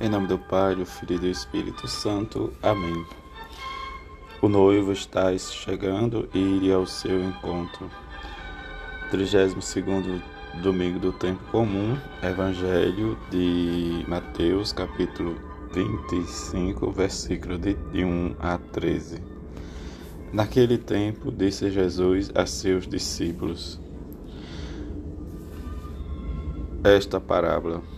Em nome do Pai, do Filho e do Espírito Santo. Amém. O noivo está chegando e iria ao seu encontro. 32 domingo do tempo comum, Evangelho de Mateus, capítulo 25, versículo de 1 a 13. Naquele tempo, disse Jesus a seus discípulos: Esta parábola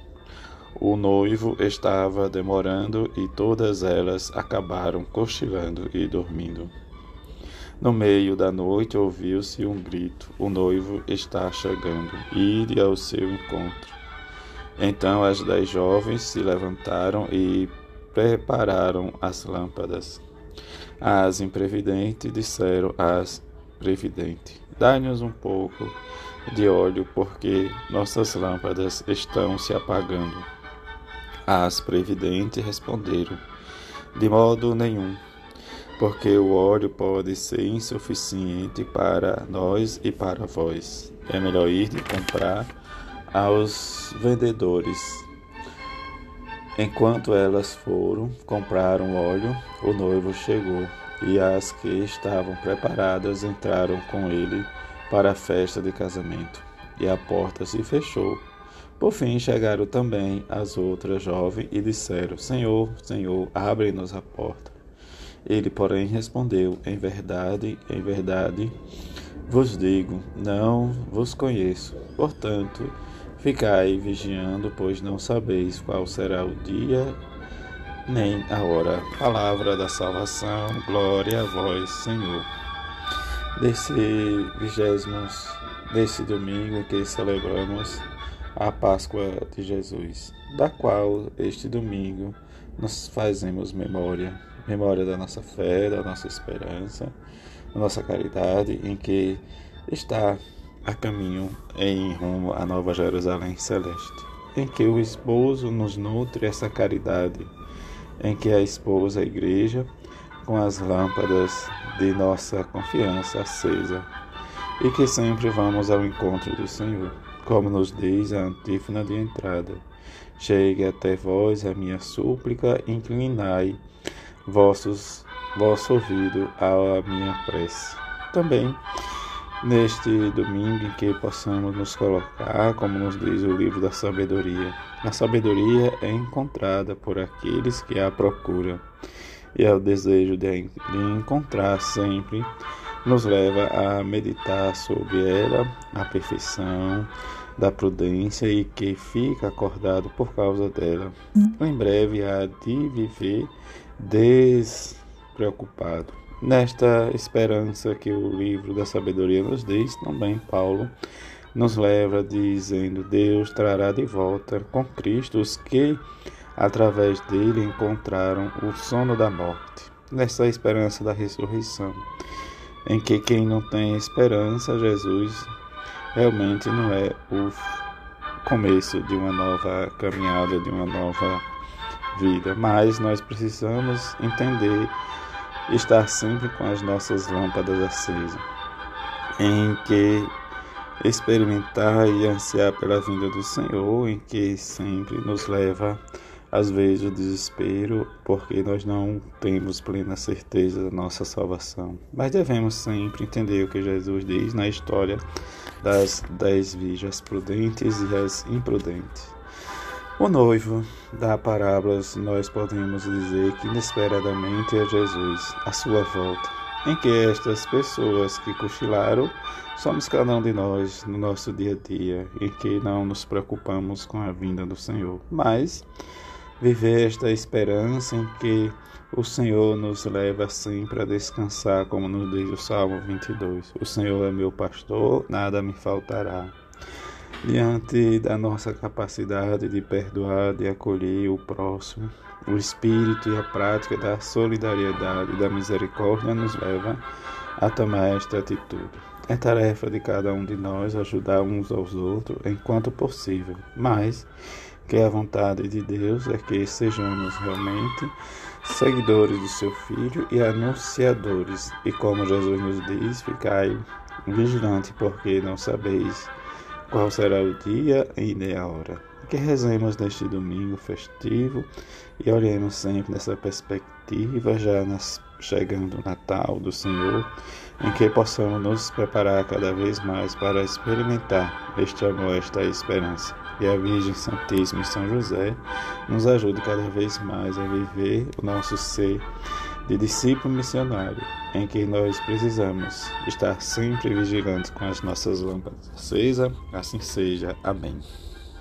O noivo estava demorando e todas elas acabaram cochilando e dormindo. No meio da noite ouviu-se um grito: O noivo está chegando, ide ao seu encontro. Então as dez jovens se levantaram e prepararam as lâmpadas. As imprevidentes disseram às previdentes: Dai-nos um pouco de óleo, porque nossas lâmpadas estão se apagando. As previdentes responderam: De modo nenhum, porque o óleo pode ser insuficiente para nós e para vós. É melhor ir de comprar aos vendedores. Enquanto elas foram, compraram óleo, o noivo chegou, e as que estavam preparadas entraram com ele para a festa de casamento, e a porta se fechou. Por fim chegaram também as outras jovens e disseram: Senhor, Senhor, abre-nos a porta. Ele, porém, respondeu: Em verdade, em verdade, vos digo, não vos conheço. Portanto, ficai vigiando, pois não sabeis qual será o dia nem a hora. Palavra da salvação, glória a vós, Senhor. Desse vigésimo, desse domingo que celebramos a Páscoa de Jesus, da qual este domingo nós fazemos memória, memória da nossa fé, da nossa esperança, da nossa caridade, em que está a caminho em rumo à Nova Jerusalém Celeste, em que o esposo nos nutre essa caridade, em que a esposa, a igreja, com as lâmpadas de nossa confiança acesa, e que sempre vamos ao encontro do Senhor como nos diz a antífona de entrada. Chegue até vós a minha súplica, inclinai vossos, vosso ouvido à minha prece. Também neste domingo em que possamos nos colocar, como nos diz o livro da sabedoria. A sabedoria é encontrada por aqueles que a procuram, e é o desejo de, encontrar sempre nos leva a meditar sobre ela, a perfeição da prudência e que fica acordado por causa dela. Em breve há de viver despreocupado. Nesta esperança que o livro da sabedoria nos diz, também Paulo nos leva dizendo: Deus trará de volta com Cristo os que, através dele, encontraram o sono da morte. Nessa esperança da ressurreição em que quem não tem esperança, Jesus realmente não é o começo de uma nova caminhada, de uma nova vida, mas nós precisamos entender estar sempre com as nossas lâmpadas acesas, em que experimentar e ansiar pela vinda do Senhor, em que sempre nos leva às vezes o desespero, porque nós não temos plena certeza da nossa salvação. Mas devemos sempre entender o que Jesus diz na história das dez virgens prudentes e as imprudentes. O noivo da parábola, nós podemos dizer que inesperadamente é Jesus, a sua volta, em que estas pessoas que cochilaram somos cada um de nós no nosso dia a dia, em que não nos preocupamos com a vinda do Senhor, mas viver esta esperança em que o Senhor nos leva sempre a descansar, como nos diz o Salmo 22. O Senhor é meu pastor, nada me faltará. Diante da nossa capacidade de perdoar, de acolher o próximo, o espírito e a prática da solidariedade e da misericórdia nos leva a tomar esta atitude. É tarefa de cada um de nós ajudar uns aos outros enquanto possível, mas que a vontade de Deus é que sejamos realmente seguidores do seu Filho e anunciadores. E como Jesus nos diz, ficai vigilante, porque não sabeis qual será o dia e nem a hora. Que rezemos neste domingo festivo e olhemos sempre nessa perspectiva, já nas, chegando o Natal do Senhor, em que possamos nos preparar cada vez mais para experimentar este amor, esta esperança. E a Virgem Santíssima e São José nos ajude cada vez mais a viver o nosso ser de discípulo missionário, em que nós precisamos estar sempre vigilantes com as nossas lâmpadas acesas. Assim seja. Amém.